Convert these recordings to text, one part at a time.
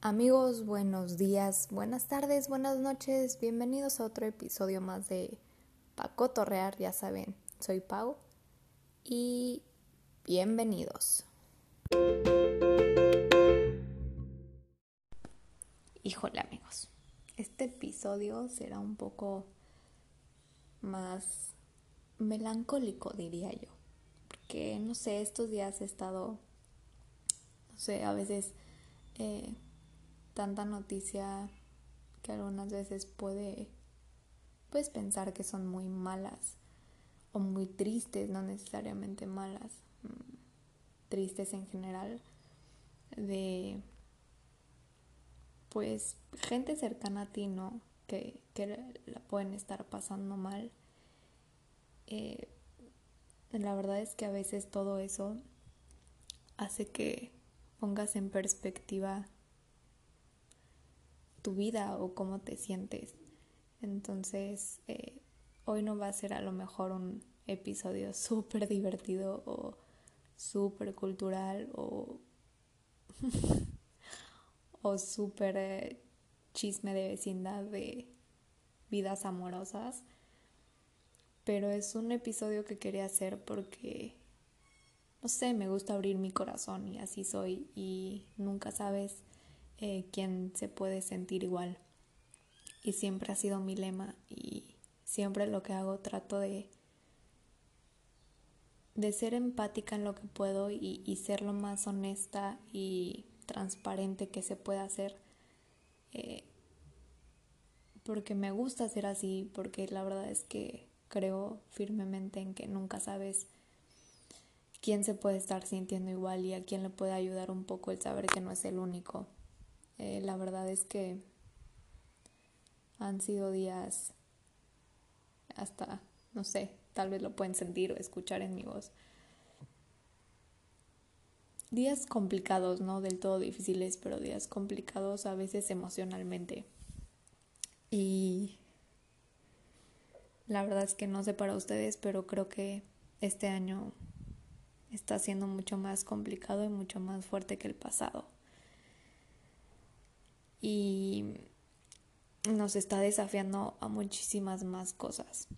Amigos, buenos días, buenas tardes, buenas noches, bienvenidos a otro episodio más de Paco Torrear, ya saben, soy Pau y bienvenidos. Híjole amigos, este episodio será un poco más melancólico diría yo, porque no sé, estos días he estado, no sé, a veces... Eh, tanta noticia que algunas veces puede puedes pensar que son muy malas o muy tristes, no necesariamente malas, mm, tristes en general de pues gente cercana a ti, ¿no? Que, la pueden estar pasando mal. Eh, la verdad es que a veces todo eso hace que pongas en perspectiva tu vida o cómo te sientes. Entonces, eh, hoy no va a ser a lo mejor un episodio súper divertido o súper cultural o, o súper eh, chisme de vecindad de vidas amorosas. Pero es un episodio que quería hacer porque, no sé, me gusta abrir mi corazón y así soy y nunca sabes eh, quien se puede sentir igual. Y siempre ha sido mi lema y siempre lo que hago trato de, de ser empática en lo que puedo y, ser lo más honesta y transparente que se pueda hacer. Eh, porque me gusta ser así, porque la verdad es que creo firmemente en que nunca sabes quién se puede estar sintiendo igual y a quién le puede ayudar un poco el saber que no es el único. Eh, la verdad es que han sido días hasta, no sé, tal vez lo pueden sentir o escuchar en mi voz. Días complicados, no del todo difíciles, pero días complicados a veces emocionalmente. Y la verdad es que no sé para ustedes, pero creo que este año está siendo mucho más complicado y mucho más fuerte que el pasado y nos está desafiando a muchísimas más cosas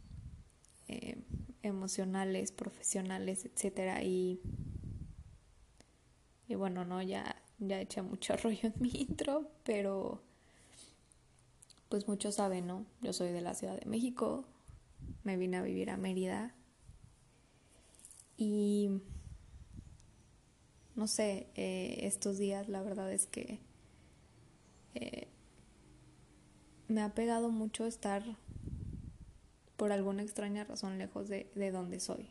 eh, emocionales, profesionales, etcétera y y bueno, no ya ya eché mucho rollo en mi intro, pero pues muchos saben, ¿no? Yo soy de la Ciudad de México, me vine a vivir a Mérida y no sé, eh, estos días la verdad es que eh, me ha pegado mucho estar por alguna extraña razón lejos de, de donde soy.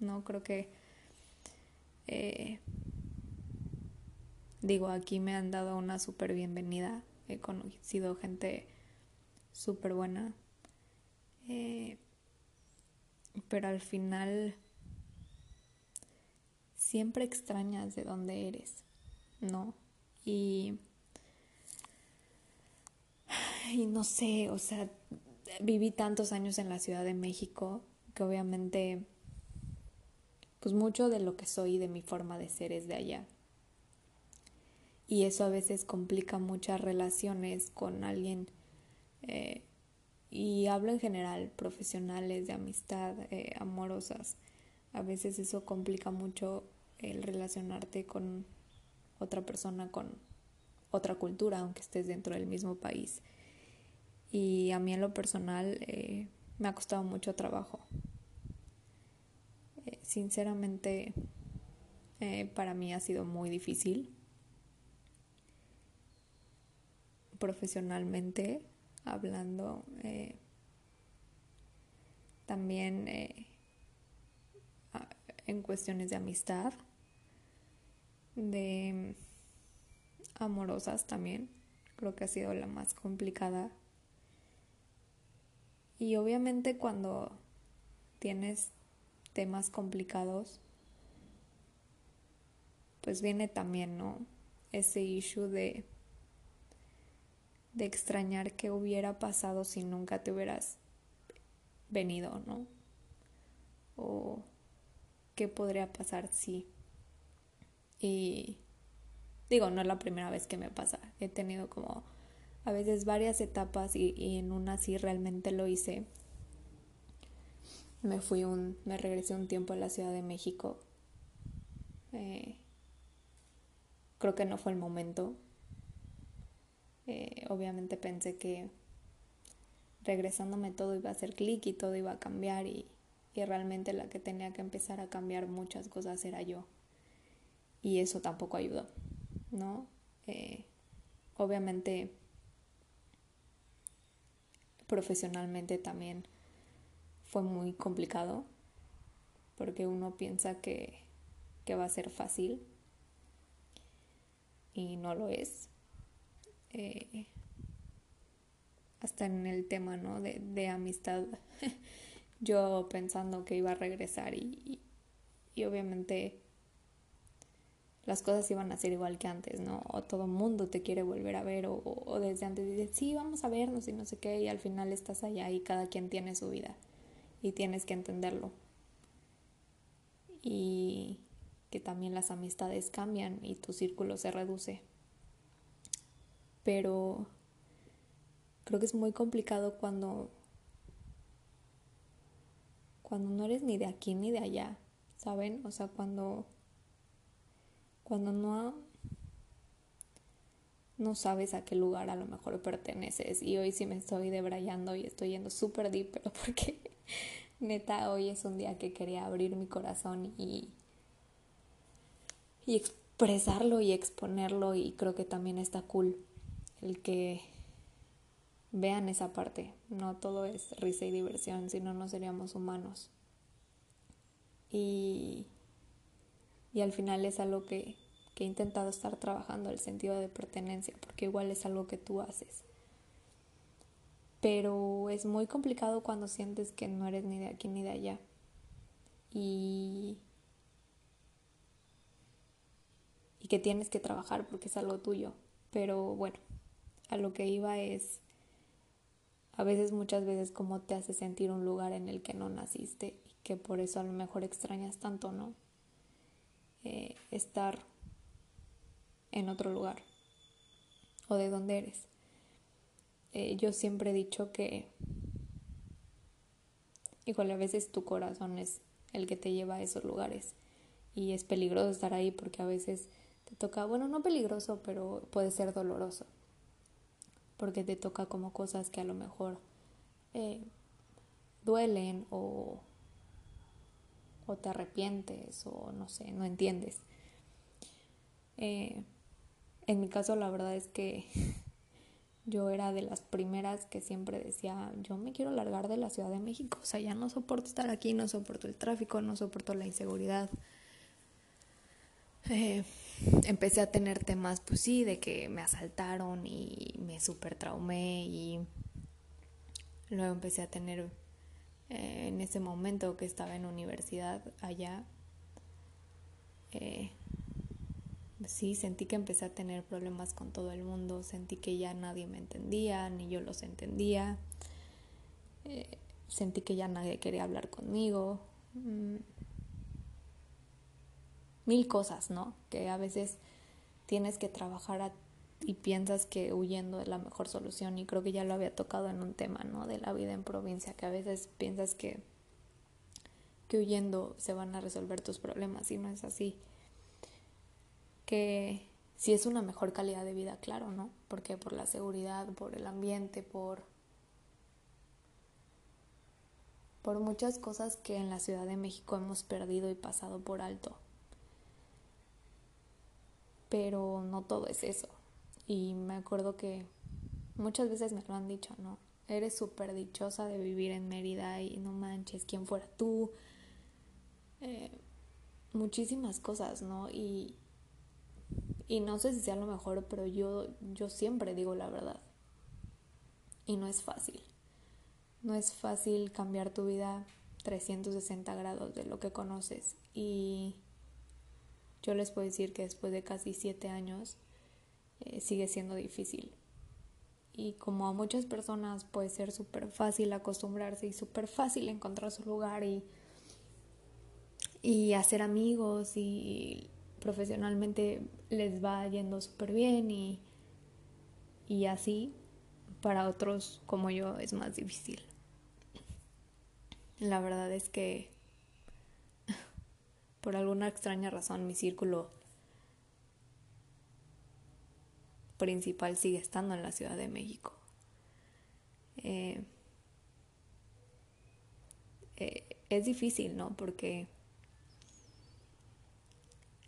No creo que... Eh, digo, aquí me han dado una súper bienvenida. He conocido gente súper buena. Eh, pero al final siempre extrañas de dónde eres, ¿no? Y y no sé, o sea, viví tantos años en la Ciudad de México que obviamente, pues mucho de lo que soy, de mi forma de ser es de allá. Y eso a veces complica muchas relaciones con alguien. Eh, y hablo en general, profesionales, de amistad, eh, amorosas. A veces eso complica mucho el relacionarte con otra persona, con otra cultura, aunque estés dentro del mismo país y a mí en lo personal eh, me ha costado mucho trabajo. Eh, sinceramente, eh, para mí ha sido muy difícil. Profesionalmente hablando, también en cuestiones de amistad, de amorosas también, creo que ha sido la más complicada y obviamente cuando tienes temas complicados, pues viene también, ¿no? Ese issue de, de extrañar qué hubiera pasado si nunca te hubieras venido, ¿no? O qué podría pasar si. Y Digo, no es la primera vez que me pasa. He tenido como a veces varias etapas y, en una sí realmente lo hice. Me fui un, me regresé un tiempo a la Ciudad de México. Eh, creo que no fue el momento. Eh, obviamente pensé que regresándome todo iba a hacer clic y todo iba a cambiar y, y realmente la que tenía que empezar a cambiar muchas cosas era yo. Y eso tampoco ayudó, ¿no? Eh, obviamente profesionalmente también fue muy complicado porque uno piensa que, que va a ser fácil y no lo es. Eh, hasta en el tema ¿no? de, de amistad, yo pensando que iba a regresar y, y, obviamente las cosas iban a ser igual que antes, ¿no? O todo mundo te quiere volver a ver o, o, desde antes dices, sí, vamos a vernos y no sé qué, y al final estás allá y cada quien tiene su vida y tienes que entenderlo. Y que también las amistades cambian y tu círculo se reduce. Pero creo que es muy complicado cuando cuando no eres ni de aquí ni de allá, ¿saben? O sea, cuando cuando no no sabes a qué lugar a lo mejor perteneces y hoy sí me estoy debrayando y estoy yendo súper deep, pero porque neta hoy es un día que quería abrir mi corazón y y expresarlo y exponerlo y creo que también está cool el que vean esa parte. No todo es risa y diversión, si no, no seríamos humanos. Y, y al final es algo que, que he intentado estar trabajando, el sentido de pertenencia, porque igual es algo que tú haces. Pero es muy complicado cuando sientes que no eres ni de aquí ni de allá. Y, y que tienes que trabajar porque es algo tuyo. Pero bueno, a lo que iba es a veces, muchas veces, cómo te hace sentir un lugar en el que no naciste y que por eso a lo mejor extrañas tanto, ¿no? Eh, estar en otro lugar o de dónde eres. Eh, yo siempre he dicho que, igual a veces tu corazón es el que te lleva a esos lugares y es peligroso estar ahí porque a veces te toca, bueno, no peligroso, pero puede ser doloroso porque te toca como cosas que a lo mejor eh, duelen o, o te arrepientes o no sé, no entiendes. Eh, en mi caso la verdad es que yo era de las primeras que siempre decía, yo me quiero largar de la Ciudad de México, o sea, ya no soporto estar aquí, no soporto el tráfico, no soporto la inseguridad. Eh, empecé a tener temas, pues sí, de que me asaltaron y me super traumé y luego empecé a tener eh, en ese momento que estaba en universidad allá, eh, sí, sentí que empecé a tener problemas con todo el mundo, sentí que ya nadie me entendía, ni yo los entendía, eh, sentí que ya nadie quería hablar conmigo. Mm, mil cosas, ¿no? Que a veces tienes que trabajar y piensas que huyendo es la mejor solución y creo que ya lo había tocado en un tema, ¿no? De la vida en provincia, que a veces piensas que, que huyendo se van a resolver tus problemas y no es así. Que si es una mejor calidad de vida, claro, ¿no? Porque por la seguridad, por el ambiente, por por muchas cosas que en la Ciudad de México hemos perdido y pasado por alto pero no todo es eso. Y me acuerdo que muchas veces me lo han dicho, ¿no? Eres súper dichosa de vivir en Mérida y no manches, ¿quién fuera tú? Eh, muchísimas cosas, ¿no? Y, y no sé si sea lo mejor, pero yo, yo siempre digo la verdad. Y no es fácil. No es fácil cambiar tu vida 360 grados de lo que conoces. Y yo les puedo decir que después de casi siete años eh, sigue siendo difícil. Y como a muchas personas puede ser súper fácil acostumbrarse y súper fácil encontrar su lugar y, y hacer amigos y profesionalmente les va yendo súper bien y, y así, para otros como yo es más difícil. La verdad es que por alguna extraña razón mi círculo principal sigue estando en la Ciudad de México. Eh, eh, es difícil, ¿no? Porque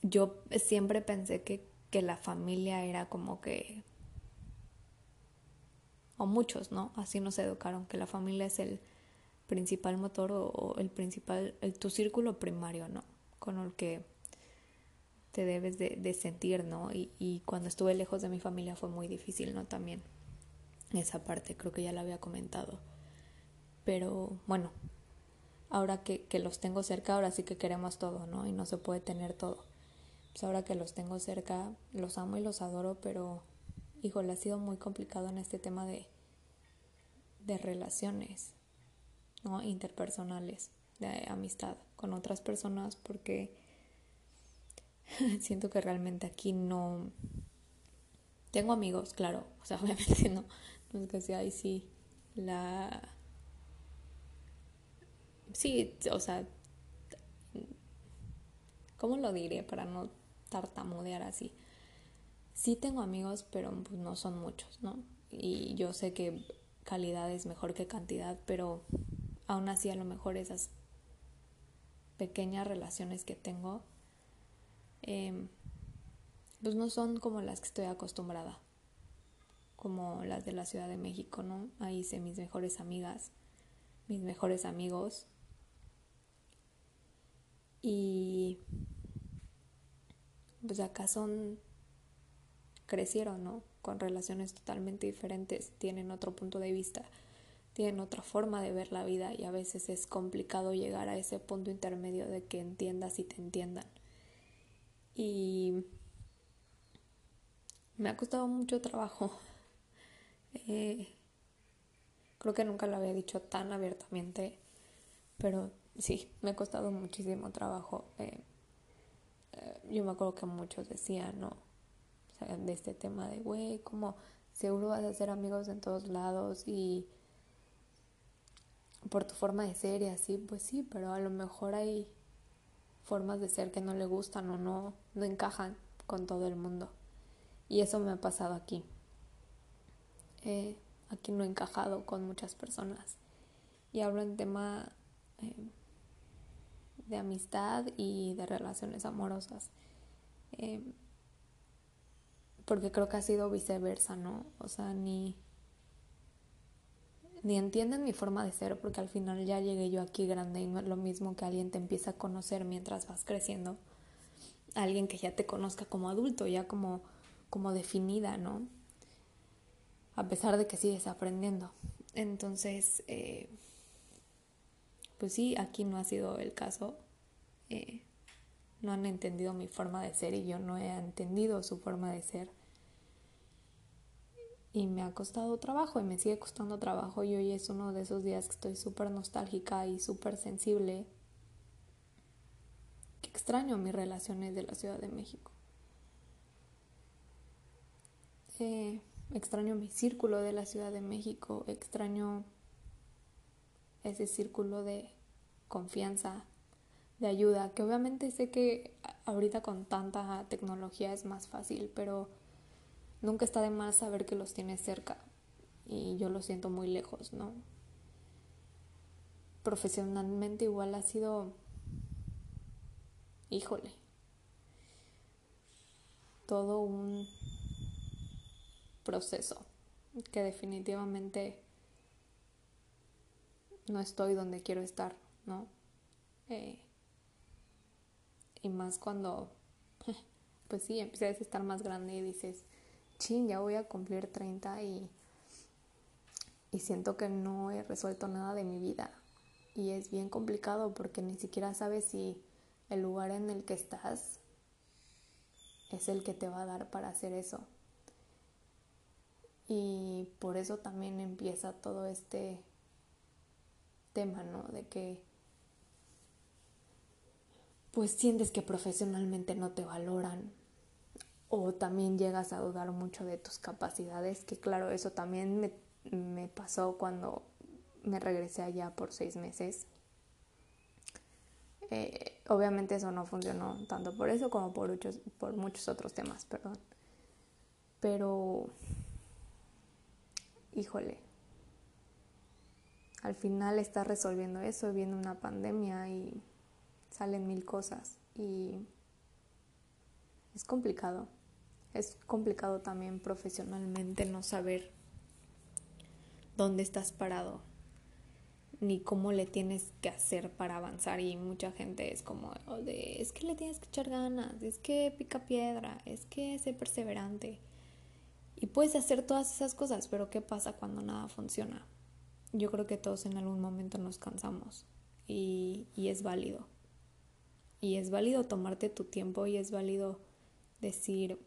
yo siempre pensé que, que la familia era como que o muchos, ¿no? Así nos educaron, que la familia es el principal motor o, el principal, el, tu círculo primario, ¿no? Con el que te debes de, sentir, ¿no? Y, cuando estuve lejos de mi familia fue muy difícil, ¿no? También esa parte, creo que ya la había comentado. Pero bueno, ahora que, que los tengo cerca, ahora sí que queremos todo, ¿no? Y no se puede tener todo. Pues ahora que los tengo cerca, los amo y los adoro, pero híjole, ha sido muy complicado en este tema de, de relaciones, ¿no? Interpersonales, de amistad con otras personas, porque siento que realmente aquí no... Tengo amigos, claro, o sea, obviamente no, no es que sea ahí sí la... Sí, o sea, ¿cómo lo diré para no tartamudear así? Sí tengo amigos, pero pues no son muchos, ¿no? Y yo sé que calidad es mejor que cantidad, pero aún así a lo mejor esas pequeñas relaciones que tengo, em, pues no son como las que estoy acostumbrada, como las de la Ciudad de México, ¿no? Ahí hice mis mejores amigas, mis mejores amigos. Y pues acá son crecieron, ¿no? Con relaciones totalmente diferentes, tienen otro punto de vista, tienen otra forma de ver la vida y a veces es complicado llegar a ese punto intermedio de que entiendas y te entiendan. Y me ha costado mucho trabajo. Eh, creo que nunca lo había dicho tan abiertamente, pero sí, me ha costado muchísimo trabajo. Eh, eh, yo me acuerdo que muchos decían, no, de este tema de, güey, como seguro vas a ser amigos en todos lados y por tu forma de ser y así, pues sí, pero a lo mejor hay formas de ser que no le gustan o no, no encajan con todo el mundo. Y eso me ha pasado aquí. Aquí no he encajado con muchas personas. Y hablo en tema eh, de amistad y de relaciones amorosas. Eh, porque creo que ha sido viceversa, ¿no? O sea, ni, ni entienden mi forma de ser, porque al final ya llegué yo aquí grande y no es lo mismo que alguien te empieza a conocer mientras vas creciendo, alguien que ya te conozca como adulto, ya como, como definida, ¿no? A pesar de que sigues aprendiendo. Entonces, eh, pues sí, aquí no ha sido el caso. Eh, no han entendido mi forma de ser y yo no he entendido su forma de ser. Y me ha costado trabajo y me sigue costando trabajo y hoy es uno de esos días que estoy súper nostálgica y súper sensible. Que extraño mis relaciones de la Ciudad de México. Eh, extraño mi círculo de la Ciudad de México, extraño ese círculo de confianza, de ayuda, que obviamente sé que ahorita con tanta tecnología es más fácil, pero nunca está de más saber que los tienes cerca y yo lo siento muy lejos, ¿no? Profesionalmente igual ha sido, híjole, todo un proceso que definitivamente no estoy donde quiero estar, ¿no? Eh, y más cuando, pues sí, empiezas a estar más grande y dices, ching, ya voy a cumplir 30 y, y siento que no he resuelto nada de mi vida. Y es bien complicado porque ni siquiera sabes si el lugar en el que estás es el que te va a dar para hacer eso. Y por eso también empieza todo este tema, ¿no? De que pues sientes que profesionalmente no te valoran o también llegas a dudar mucho de tus capacidades, que claro, eso también me, me pasó cuando me regresé allá por seis meses. Eh, obviamente eso no funcionó tanto por eso como por muchos, por muchos otros temas, perdón. Pero, híjole, al final estás resolviendo eso, viene una pandemia y salen mil cosas y es complicado. Es complicado también profesionalmente no saber dónde estás parado ni cómo le tienes que hacer para avanzar y mucha gente es como de es que le tienes que echar ganas, es que pica piedra, es que sé perseverante. Y puedes hacer todas esas cosas, pero ¿qué pasa cuando nada funciona? Yo creo que todos en algún momento nos cansamos y, y es válido. Y es válido tomarte tu tiempo y es válido decir,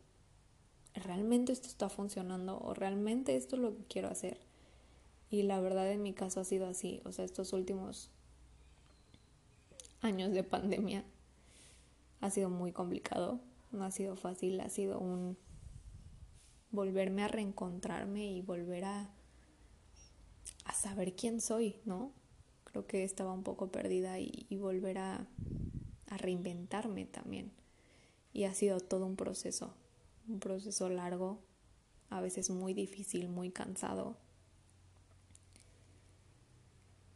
¿realmente esto está funcionando? ¿O realmente esto es lo que quiero hacer? Y la verdad en mi caso ha sido así. O sea, estos últimos años de pandemia ha sido muy complicado. No ha sido fácil, ha sido un volverme a reencontrarme y volver a, a saber quién soy, ¿no? Creo que estaba un poco perdida y, volver a reinventarme también. Y ha sido todo un proceso, un proceso largo, a veces muy difícil, muy cansado.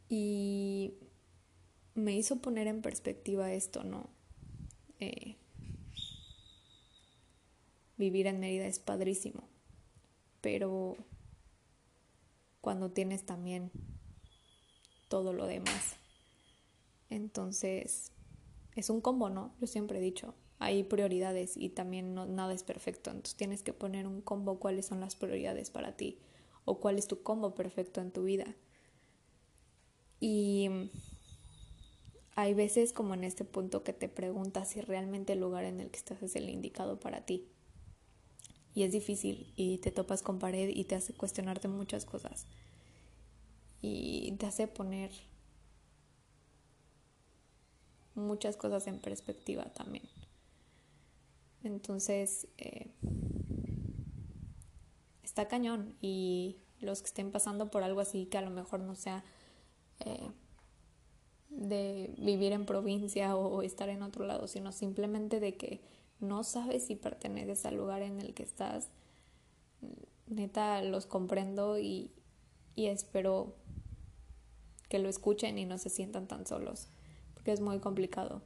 Y me hizo poner en perspectiva esto, ¿no? Eh, vivir en Mérida es padrísimo, pero cuando tienes también todo lo demás. Entonces, es un combo, ¿no? Yo siempre he dicho, hay prioridades y también no, nada es perfecto. Entonces tienes que poner un combo cuáles son las prioridades para ti o cuál es tu combo perfecto en tu vida. Y hay veces como en este punto que te preguntas si realmente el lugar en el que estás es el indicado para ti. Y es difícil y te topas con pared y te hace cuestionarte muchas cosas. Y te hace poner muchas cosas en perspectiva también. Entonces, eh, está cañón y los que estén pasando por algo así que a lo mejor no sea eh, de vivir en provincia o, estar en otro lado, sino simplemente de que no sabes si perteneces al lugar en el que estás. Neta, los comprendo y, y espero que lo escuchen y no se sientan tan solos que es muy complicado.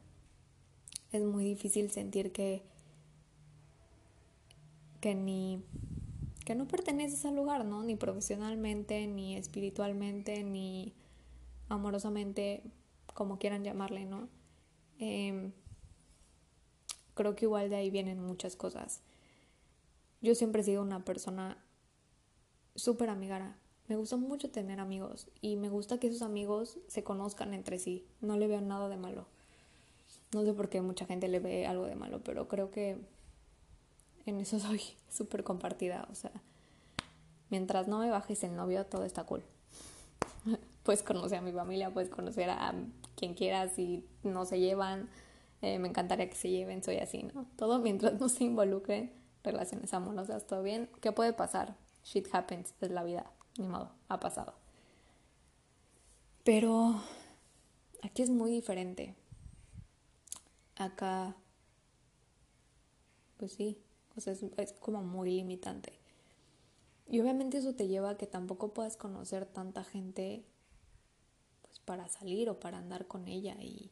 Es muy difícil sentir que que ni que no perteneces al lugar, ¿no? Ni profesionalmente, ni espiritualmente, ni amorosamente, como quieran llamarle, ¿no? Em, creo que igual de ahí vienen muchas cosas. Yo siempre he sido una persona súper amigara, me gusta mucho tener amigos y me gusta que esos amigos se conozcan entre sí. No le veo nada de malo. No sé por qué mucha gente le ve algo de malo, pero creo que en eso soy súper compartida. O sea, mientras no me bajes el novio, todo está cool. puedes conocer a mi familia, puedes conocer a quien quieras y no se llevan. Eh, me encantaría que se lleven, soy así, ¿no? Todo mientras no se involucren relaciones amorosas, todo bien. ¿Qué puede pasar? Shit happens, es la vida ni modo, ha pasado. Pero aquí es muy diferente. Acá, pues sí, es, es como muy limitante. Y obviamente eso te lleva a que tampoco puedas conocer tanta gente pues para salir o para andar con ella y,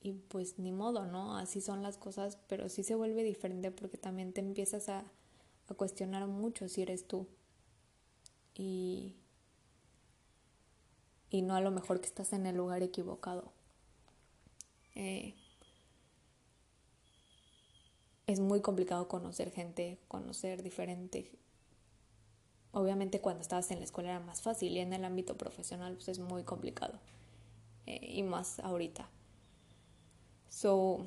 y pues ni modo, ¿no? Así son las cosas, pero sí se vuelve diferente porque también te empiezas a, a cuestionar mucho si eres tú y, y no a lo mejor que estás en el lugar equivocado. Eh, es muy complicado conocer gente, conocer diferente. Obviamente cuando estabas en la escuela era más fácil y en el ámbito profesional pues es muy complicado. Eh, y más ahorita. So,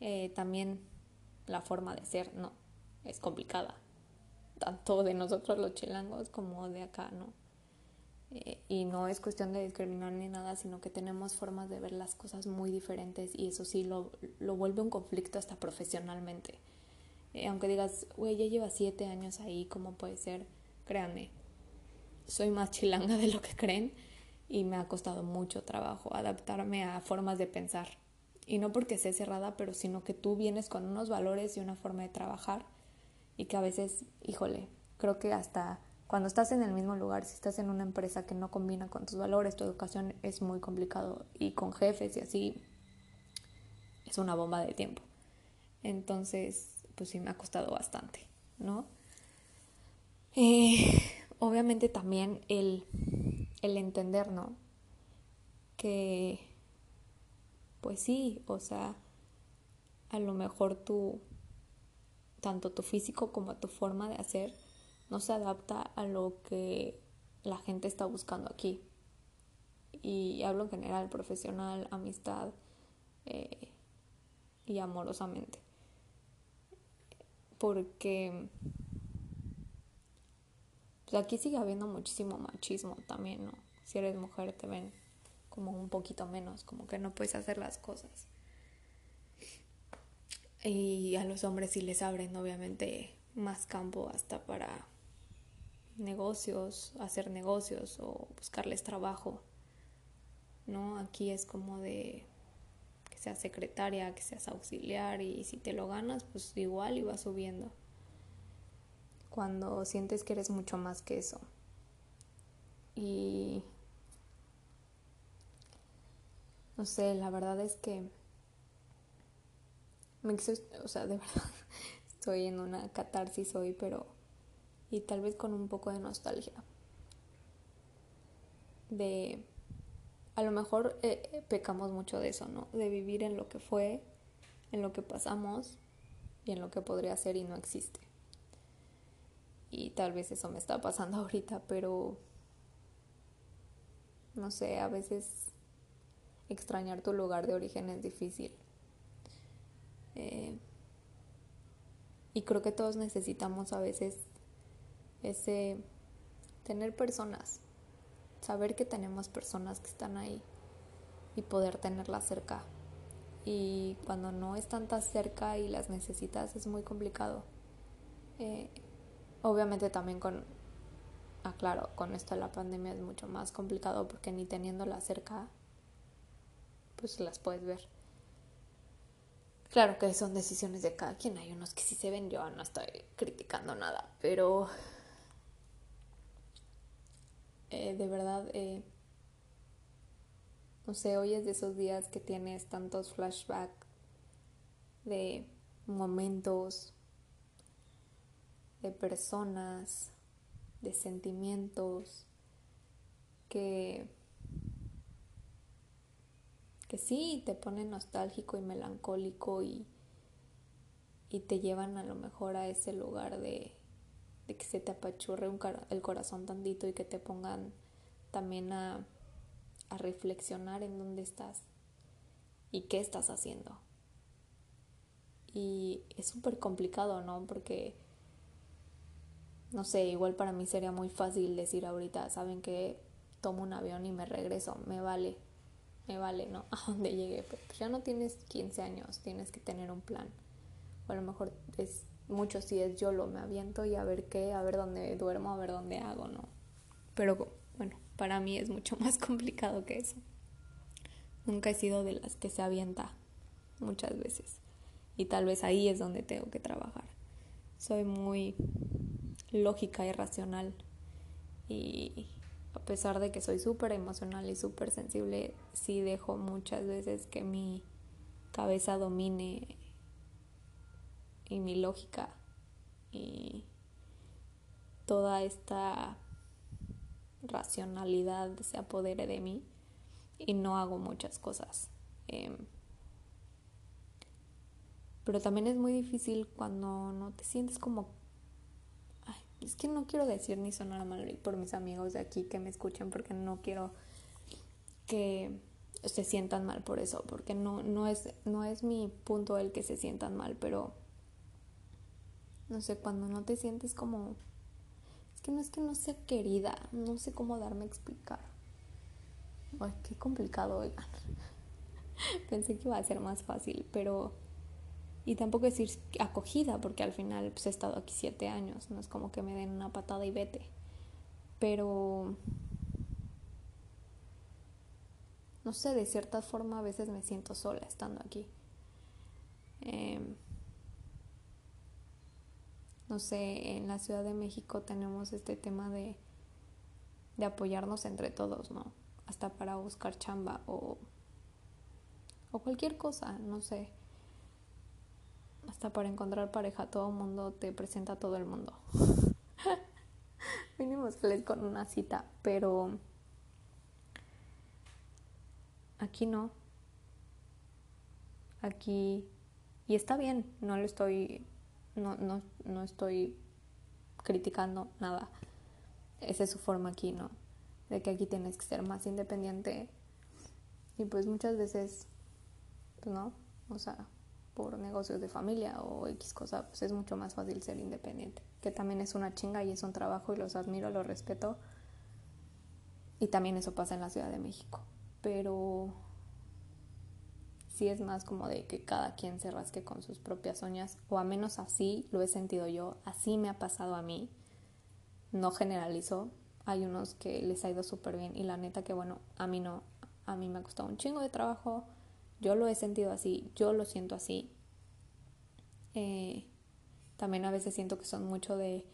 eh, también la forma de ser, no, es complicada tanto de nosotros los chilangos como de acá, ¿no? Eh, y no es cuestión de discriminar ni nada, sino que tenemos formas de ver las cosas muy diferentes y eso sí lo, lo vuelve un conflicto hasta profesionalmente. Eh, aunque digas, güey, ya lleva siete años ahí, ¿cómo puede ser? Créanme, soy más chilanga de lo que creen y me ha costado mucho trabajo adaptarme a formas de pensar. Y no porque sea cerrada, pero sino que tú vienes con unos valores y una forma de trabajar y que a veces, híjole, creo que hasta cuando estás en el mismo lugar, si estás en una empresa que no combina con tus valores, tu educación es muy complicado y con jefes y así es una bomba de tiempo. Entonces, pues sí me ha costado bastante, ¿no? Eh, obviamente también el, el entender, ¿no? Que, pues sí, o sea, a lo mejor tu, tanto tu físico como tu forma de hacer, no se adapta a lo que la gente está buscando aquí. Y hablo en general, profesional, amistad eh, y amorosamente. Porque pues aquí sigue habiendo muchísimo machismo también, ¿no? Si eres mujer te ven como un poquito menos, como que no puedes hacer las cosas. Y a los hombres sí les abren obviamente más campo hasta para negocios, hacer negocios o buscarles trabajo. ¿No? Aquí es como de que seas secretaria, que seas auxiliar y si te lo ganas, pues igual y vas subiendo. Cuando sientes que eres mucho más que eso. Y no sé, la verdad es que me o sea, de verdad estoy en una catarsis hoy, pero y tal vez con un poco de nostalgia. De, a lo mejor eh, eh, pecamos mucho de eso, ¿no? De vivir en lo que fue, en lo que pasamos y en lo que podría ser y no existe. Y tal vez eso me está pasando ahorita, pero no sé, a veces extrañar tu lugar de origen es difícil. Eh, y creo que todos necesitamos a veces ese tener personas, saber que tenemos personas que están ahí y poder tenerlas cerca. Y cuando no están tan cerca y las necesitas es muy complicado. Eh, obviamente también con, ah claro, con esto de la pandemia es mucho más complicado porque ni teniéndolas cerca, pues las puedes ver. Claro que son decisiones de cada quien, hay unos que sí se ven, yo no estoy criticando nada, pero eh, de verdad, eh, no sé, hoy es de esos días que tienes tantos flashbacks de momentos, de personas, de sentimientos que que sí te ponen nostálgico y melancólico y, y te llevan a lo mejor a ese lugar de que se te apachurre un el corazón tantito y que te pongan también a, a reflexionar en dónde estás y qué estás haciendo. Y es súper complicado, ¿no? Porque, no sé, igual para mí sería muy fácil decir ahorita, ¿saben que Tomo un avión y me regreso, me vale, me vale, ¿no? A donde llegue. Pero ya no tienes 15 años, tienes que tener un plan. O a lo mejor es mucho si es yo lo me aviento y a ver qué, a ver dónde duermo, a ver dónde hago, ¿no? Pero bueno, para mí es mucho más complicado que eso. Nunca he sido de las que se avienta muchas veces. Y tal vez ahí es donde tengo que trabajar. Soy muy lógica y racional. Y a pesar de que soy súper emocional y súper sensible, sí dejo muchas veces que mi cabeza domine y mi lógica y toda esta racionalidad se apodere de mí y no hago muchas cosas. Em, pero también es muy difícil cuando no te sientes como... es que no quiero decir ni sonar mal por mis amigos de aquí que me escuchen porque no quiero que se sientan mal por eso, porque no, no, es, no es mi punto el que se sientan mal, pero no sé, cuando no te sientes como... que no es que no sea querida, no sé cómo darme a explicar. Ay, qué complicado, oigan. Pensé que iba a ser más fácil, pero... Y tampoco decir acogida, porque al final pues, he estado aquí siete años, no es como que me den una patada y vete. Pero... No sé, de cierta forma a veces me siento sola estando aquí. Eh, no sé, en la Ciudad de México tenemos este tema de, de apoyarnos entre todos, ¿no? Hasta para buscar chamba o, o cualquier cosa, no sé. Hasta para encontrar pareja, todo el mundo te presenta a todo el mundo. Mínimo sales con una cita, pero aquí no. Aquí, y está bien, no lo estoy no, no, no estoy criticando nada. Esa es su forma aquí, ¿no? De que aquí tienes que ser más independiente. Y pues muchas veces, pues no, o sea, por negocios de familia o X cosa, pues es mucho más fácil ser independiente. Que también es una chinga y es un trabajo y los admiro, los respeto. Y también eso pasa en la Ciudad de México. Pero sí es más como de que cada quien se rasque con sus propias uñas, o a menos así lo he sentido yo, así me ha pasado a mí. No generalizo, hay unos que les ha ido súper bien y la neta que bueno, a mí no, a mí me ha costado un chingo de trabajo, yo lo he sentido así, yo lo siento así. Eh, también a veces siento que son mucho de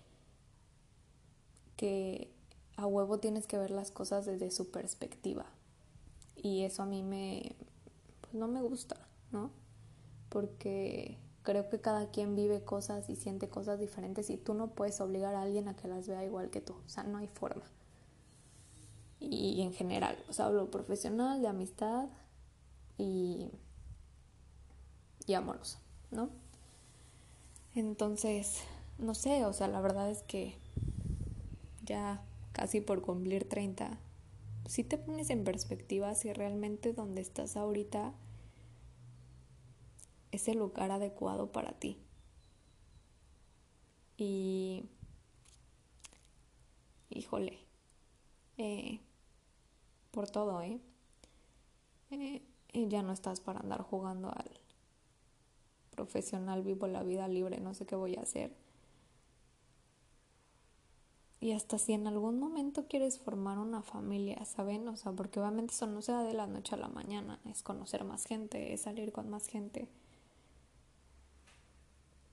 que a huevo tienes que ver las cosas desde su perspectiva. Y eso a mí me, pues no me gusta, ¿no? Porque creo que cada quien vive cosas y siente cosas diferentes y tú no puedes obligar a alguien a que las vea igual que tú, o sea, no hay forma. Y en general, o sea, hablo profesional, de amistad y, y ¿no? Entonces, no sé, o sea, la verdad es que ya casi por cumplir 30 si te pones en perspectiva si realmente donde estás ahorita es el lugar adecuado para ti. Y, híjole, eh, por todo, ¿eh? ¿eh? Ya no estás para andar jugando al profesional, vivo la vida libre, no sé qué voy a hacer y hasta si en algún momento quieres formar una familia, ¿saben? O sea, porque obviamente eso no se da de la noche a la mañana, es conocer más gente, es salir con más gente.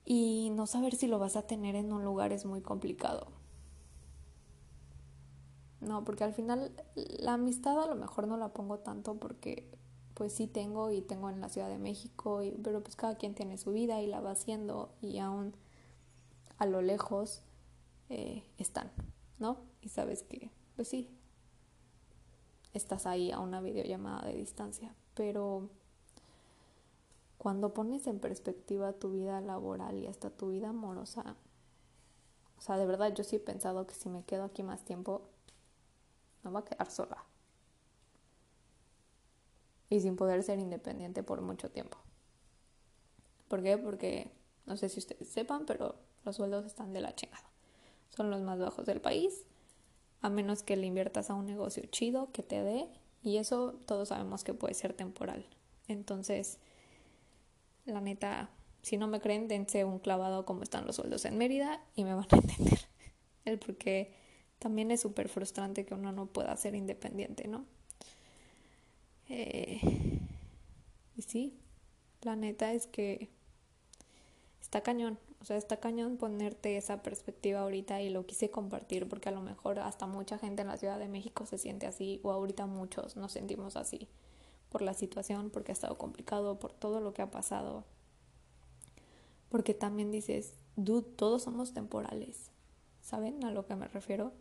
Y no saber si lo vas a tener en un lugar es muy complicado. No, porque al final la amistad a lo mejor no la pongo tanto porque pues sí tengo y tengo en la Ciudad de México, y, pero pues cada quien tiene su vida y la va haciendo y aún a lo lejos eh, están, ¿no? Y sabes que, pues sí, estás ahí a una videollamada de distancia, pero cuando pones en perspectiva tu vida laboral y hasta tu vida amorosa, o sea, de verdad yo sí he pensado que si me quedo aquí más tiempo, no va a quedar sola. Y sin poder ser independiente por mucho tiempo. ¿Por qué? Porque no sé si ustedes sepan, pero los sueldos están de la chingada son los más bajos del país, a menos que le inviertas a un negocio chido que te dé, y eso todos sabemos que puede ser temporal. Entonces, la neta, si no me creen, dense un clavado como están los sueldos en Mérida y me van a entender. El porque también es súper frustrante que uno no pueda ser independiente, ¿no? Eh, y sí, la neta es que está cañón. Sea, está cañón ponerte esa perspectiva ahorita y lo quise compartir porque a lo mejor hasta mucha gente en la Ciudad de México se siente así o ahorita muchos nos sentimos así por la situación, porque ha estado complicado, por todo lo que ha pasado. Porque también dices, dude, todos somos temporales. ¿Saben a lo que me refiero?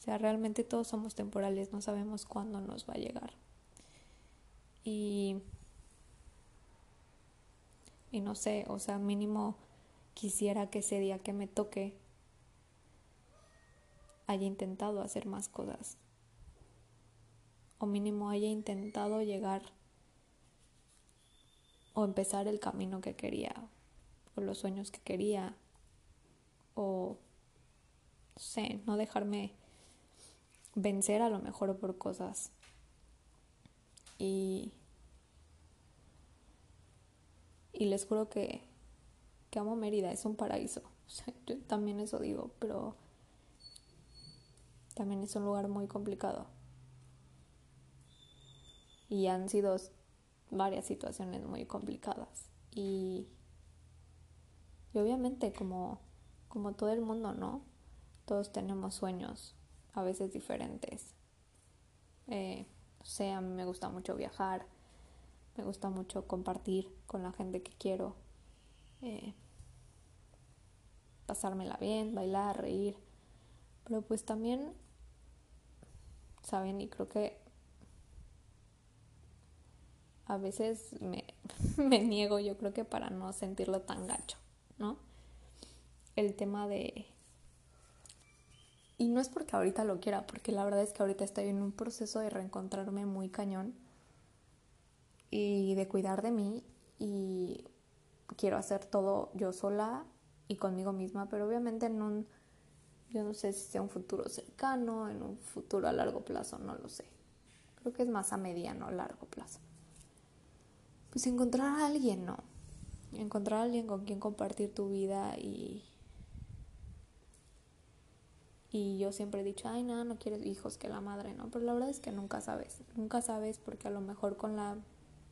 O sea, realmente todos somos temporales, no sabemos cuándo nos va a llegar. Y y no sé, o sea, mínimo quisiera que ese día que me toque haya intentado hacer más cosas. O mínimo haya intentado llegar o empezar el camino que quería, o los sueños que quería, o sé, no dejarme vencer a lo mejor por cosas. Y, y les juro que, que amo Mérida, es un paraíso. yo también eso digo, pero también es un lugar muy complicado. Y han sido varias situaciones muy complicadas. Y, obviamente como, como todo el mundo, ¿no? Todos tenemos sueños, a veces diferentes. Eh, o sea, a mí me gusta mucho viajar, me gusta mucho compartir con la gente que quiero, eh, pasármela bien, bailar, reír. Pero pues también, ¿saben? Y creo que a veces me, me niego, yo creo que para no sentirlo tan gacho, ¿no? El tema de... Y no es porque ahorita lo quiera, porque la verdad es que ahorita estoy en un proceso de reencontrarme muy cañón y de cuidar de mí y quiero hacer todo yo sola y conmigo misma, pero obviamente en un, yo no sé si sea un futuro cercano, en un futuro a largo plazo, no lo sé. Creo que es más a mediano, largo plazo. Pues encontrar a alguien, ¿no? Encontrar a alguien con quien compartir tu vida y... Y yo siempre he dicho, ay, nada, no quieres hijos que la madre, ¿no? Pero la verdad es que nunca sabes. Nunca sabes porque a lo mejor con la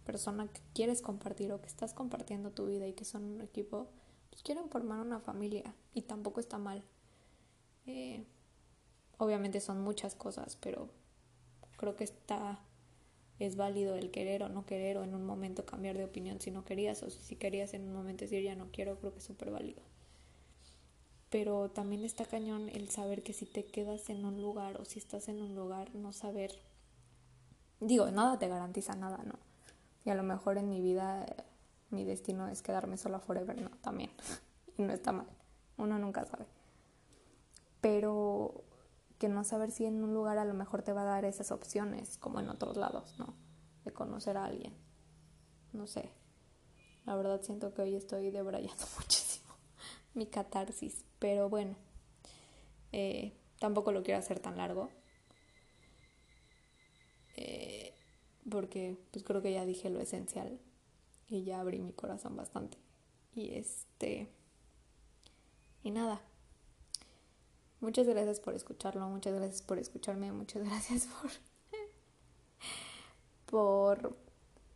persona que quieres compartir o que estás compartiendo tu vida y que son un equipo, pues quieren formar una familia y tampoco está mal. Eh, obviamente son muchas cosas, pero creo que está es válido el querer o no querer o en un momento cambiar de opinión si no querías o si querías en un momento decir ya no quiero, creo que es súper válido. Pero también está cañón el saber que si te quedas en un lugar o si estás en un lugar, no saber, digo, nada te garantiza nada, ¿no? Y a lo mejor en mi vida mi destino es quedarme sola forever, no, también. y no está mal, uno nunca sabe. Pero que no saber si en un lugar a lo mejor te va a dar esas opciones, como en otros lados, ¿no? De conocer a alguien. No sé. La verdad siento que hoy estoy debrayando muchísimo mi catarsis, pero bueno, eh, tampoco lo quiero hacer tan largo. Eh, porque pues creo que ya dije lo esencial y ya abrí mi corazón bastante. Y este... Y nada. Muchas gracias por escucharlo, muchas gracias por escucharme, muchas gracias por... por...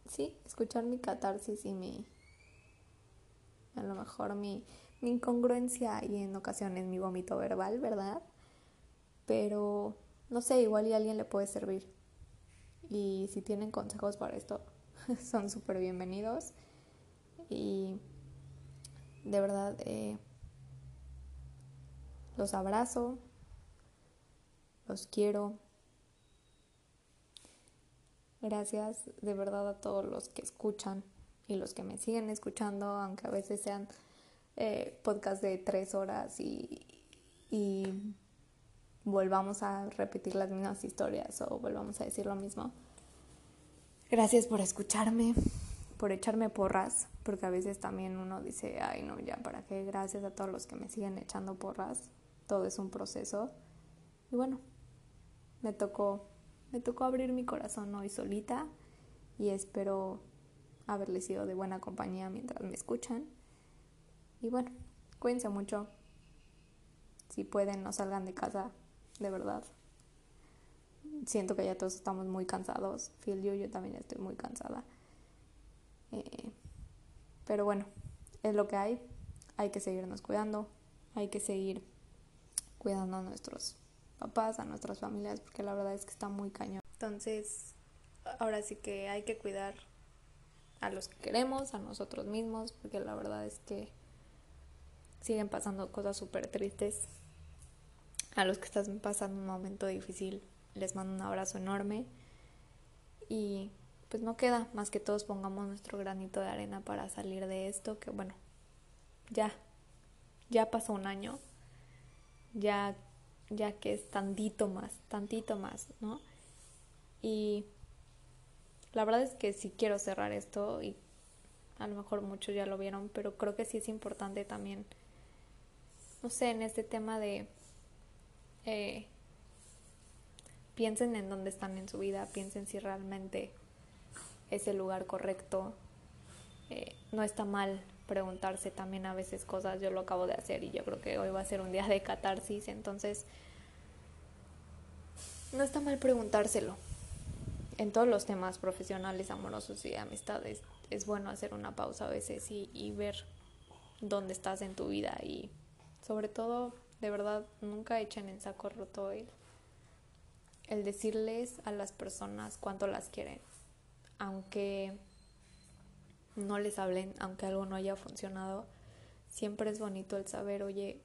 Sí, escuchar mi catarsis y mi... A lo mejor mi, mi incongruencia y en ocasiones mi vómito verbal, ¿verdad? Pero no sé, igual y a alguien le puede servir. Y si tienen consejos para esto, son súper bienvenidos. Y de verdad, eh, los abrazo, los quiero. Gracias de verdad a todos los que escuchan y los que me siguen escuchando, aunque a veces sean eh, podcasts de tres horas y, y volvamos a repetir las mismas historias o volvamos a decir lo mismo. Gracias por escucharme, por echarme porras, porque a veces también uno dice, ay no, ya, ¿para qué? Gracias a todos los que me siguen echando porras. Todo es un proceso. Y bueno, me tocó, me tocó abrir mi corazón hoy solita y espero haberle sido de buena compañía mientras me escuchan. Y bueno, cuídense mucho. Si pueden, no salgan de casa, de verdad siento que ya todos estamos muy cansados. Feel you, yo también estoy muy cansada. Eh, pero bueno, es lo que hay. Hay que seguirnos cuidando. Hay que seguir cuidando a nuestros papás, a nuestras familias, porque la verdad es que está muy cañón. Entonces, ahora sí que hay que cuidar a los que queremos, a nosotros mismos, porque la verdad es que siguen pasando cosas súper tristes. A los que están pasando un momento difícil, les mando un abrazo enorme y pues no queda más que todos pongamos nuestro granito de arena para salir de esto, que bueno, ya, ya pasó un año, ya, ya que es tantito más, tantito más, ¿no? Y la verdad es que sí quiero cerrar esto y a lo mejor muchos ya lo vieron, pero creo que sí es importante también, no sé, en este tema de eh, piensen en dónde están en su vida, piensen si realmente es el lugar correcto. Eh, no está mal preguntarse también a veces cosas, yo lo acabo de hacer y yo creo que hoy va a ser un día de catarsis, entonces no está mal preguntárselo. En todos los temas profesionales, amorosos y de amistades, es bueno hacer una pausa a veces y, y ver dónde estás en tu vida y sobre todo, de verdad, nunca echen en saco roto el, el decirles a las personas cuánto las quieren, aunque no les hablen, aunque algo no haya funcionado, siempre es bonito el saber, oye,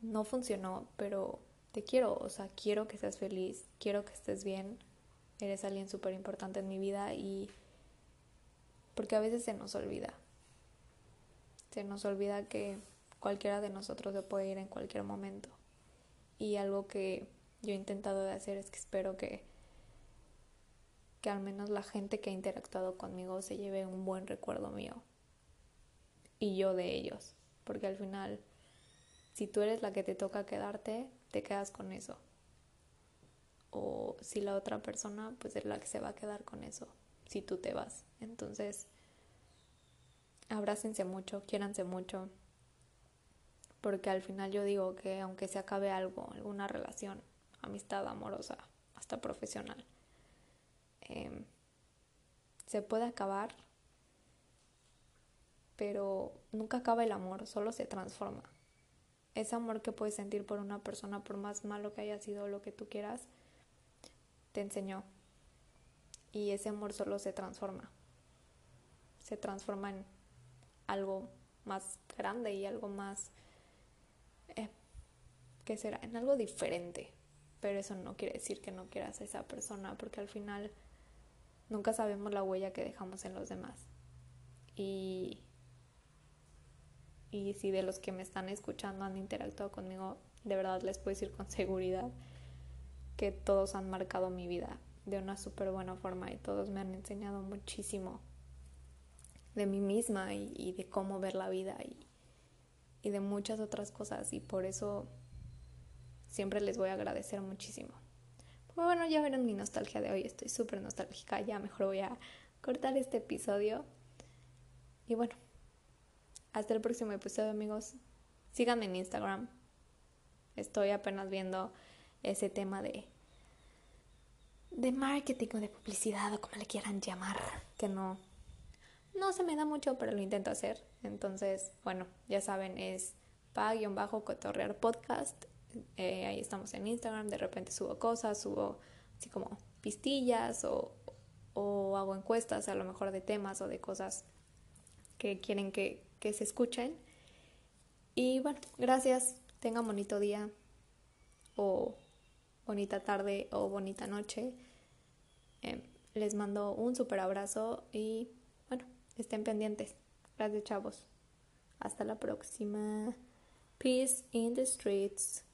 no funcionó, pero te quiero, o sea, quiero que seas feliz, quiero que estés bien, eres alguien súper importante en mi vida y porque a veces se nos olvida, se nos olvida que cualquiera de nosotros se puede ir en cualquier momento. Y algo que yo he intentado de hacer es que espero que que al menos la gente que ha interactuado conmigo se lleve un buen recuerdo mío y yo de ellos, porque al final si tú eres la que te toca quedarte, te quedas con eso. O si la otra persona, pues es la que se va a quedar con eso, si tú te vas. Entonces, abrácense mucho, quiéranse mucho, porque al final yo digo que aunque se acabe algo, alguna relación, amistad amorosa, hasta profesional, Em, se puede acabar, pero nunca acaba el amor, solo se transforma. Ese amor que puedes sentir por una persona, por más malo que haya sido lo que tú quieras, te enseñó. Y ese amor solo se transforma. Se transforma en algo más grande y algo más... Eh, ¿Qué será? En algo diferente. Pero eso no quiere decir que no quieras a esa persona, porque al final Nunca sabemos la huella que dejamos en los demás. Y, y si de los que me están escuchando han interactuado conmigo, de verdad les puedo decir con seguridad que todos han marcado mi vida de una súper buena forma y todos me han enseñado muchísimo de mí misma y, de cómo ver la vida y, y de muchas otras cosas y por eso siempre les voy a agradecer muchísimo. Bueno, ya verán mi nostalgia de hoy, estoy súper nostálgica, ya mejor voy a cortar este episodio. Y bueno, hasta el próximo episodio amigos. Síganme en Instagram. Estoy apenas viendo ese tema de de marketing o de publicidad o como le quieran llamar, que no no se me da mucho, pero lo intento hacer. Entonces, bueno, ya saben, es pa-cotorrear podcast eh, ahí estamos en Instagram, de repente subo cosas, subo así como pistillas o, o hago encuestas a lo mejor de temas o de cosas que quieren que, que se escuchen. Y bueno, gracias, tengan bonito día o bonita tarde o bonita noche. Em, les mando un super abrazo y bueno, estén pendientes. Gracias chavos. Hasta la próxima. Peace in the streets.